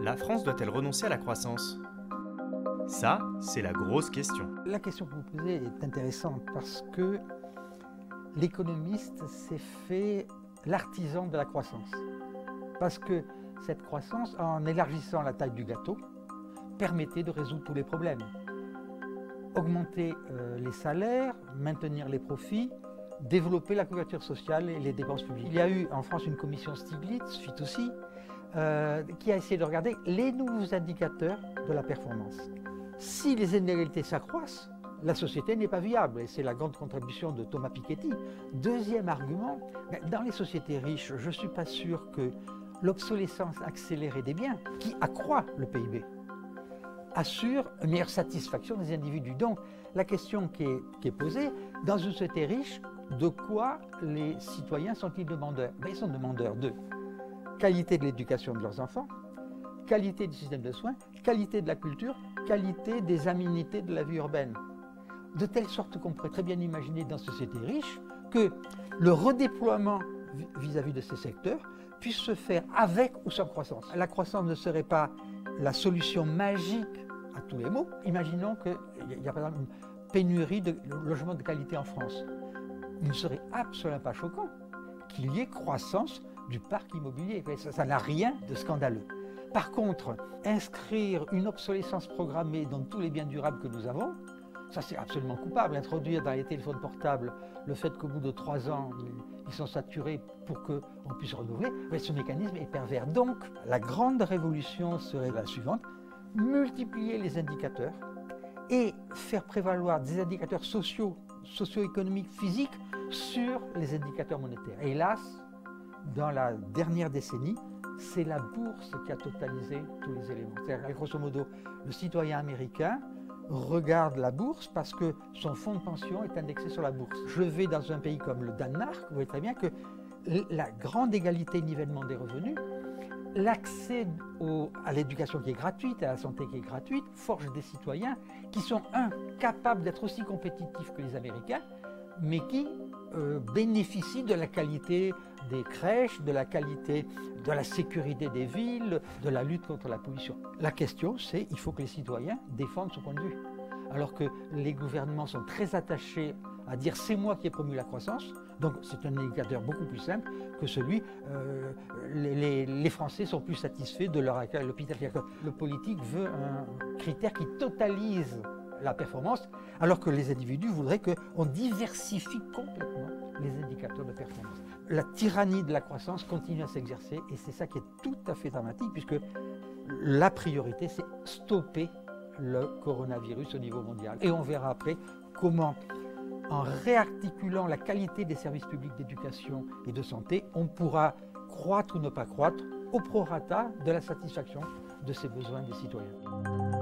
La France doit-elle renoncer à la croissance? Ça, c'est la grosse question. La question que vous posez est intéressante parce que l'économiste s'est fait l'artisan de la croissance. Parce que cette croissance, en élargissant la taille du gâteau, permettait de résoudre tous les problèmes. Augmenter euh, les salaires, maintenir les profits, développer la couverture sociale et les dépenses publiques. Il y a eu en France une commission Stiglitz, FIT aussi, euh, qui a essayé de regarder les nouveaux indicateurs de la performance. Si les inégalités s'accroissent, la société n'est pas viable, et c'est la grande contribution de Thomas Piketty. Deuxième argument, dans les sociétés riches, je ne suis pas sûr que l'obsolescence accélérée des biens, qui accroît le PIB, assure une meilleure satisfaction des individus. Donc, la question qui est, qui est posée, dans une société riche, de quoi les citoyens sont-ils demandeurs? Ben, Ils sont demandeurs de qualité de l'éducation de leurs enfants, qualité du système de soins, qualité de la culture, qualité des aménités de la vie urbaine. De telle sorte qu'on pourrait très bien imaginer dans une société riche que le redéploiement vis-à-vis de ces secteurs puisse se faire avec ou sans croissance. La croissance ne serait pas la solution magique à tous les maux. Imaginons qu'il y a par exemple une pénurie de logements de qualité en France il ne serait absolument pas choquant qu'il y ait croissance du parc immobilier. Ça n'a rien de scandaleux. Par contre, inscrire une obsolescence programmée dans tous les biens durables que nous avons, ça c'est absolument coupable. Introduire dans les téléphones portables le fait qu'au bout de trois ans, ils sont saturés pour qu'on puisse renouveler, ce mécanisme est pervers. Donc, la grande révolution serait la suivante, multiplier les indicateurs et faire prévaloir des indicateurs sociaux socio-économique, physique sur les indicateurs monétaires. hélas, dans la dernière décennie, c'est la bourse qui a totalisé tous les éléments. C'est-à-dire, grosso modo, le citoyen américain regarde la bourse parce que son fonds de pension est indexé sur la bourse. Je vais dans un pays comme le Danemark, vous voyez très bien que la grande égalité nivellement des revenus l'accès à l'éducation qui est gratuite, à la santé qui est gratuite, forge des citoyens qui sont, un, capables d'être aussi compétitifs que les Américains, mais qui euh, bénéficient de la qualité des crèches, de la qualité de la sécurité des villes, de la lutte contre la pollution. La question, c'est il faut que les citoyens défendent son point de vue. Alors que les gouvernements sont très attachés à dire c'est moi qui ai promu la croissance, donc c'est un indicateur beaucoup plus simple que celui, euh, les, Français sont plus satisfaits de leur accueil à l'hôpital. Le politique veut un critère qui totalise la performance, alors que les individus voudraient qu'on diversifie complètement les indicateurs de performance. La tyrannie de la croissance continue à s'exercer et c'est ça qui est tout à fait dramatique puisque la priorité c'est stopper le coronavirus au niveau mondial. Et on verra après comment en réarticulant la qualité des services publics d'éducation et de santé, on pourra croître ou ne pas croître au prorata de la satisfaction de ces besoins des citoyens.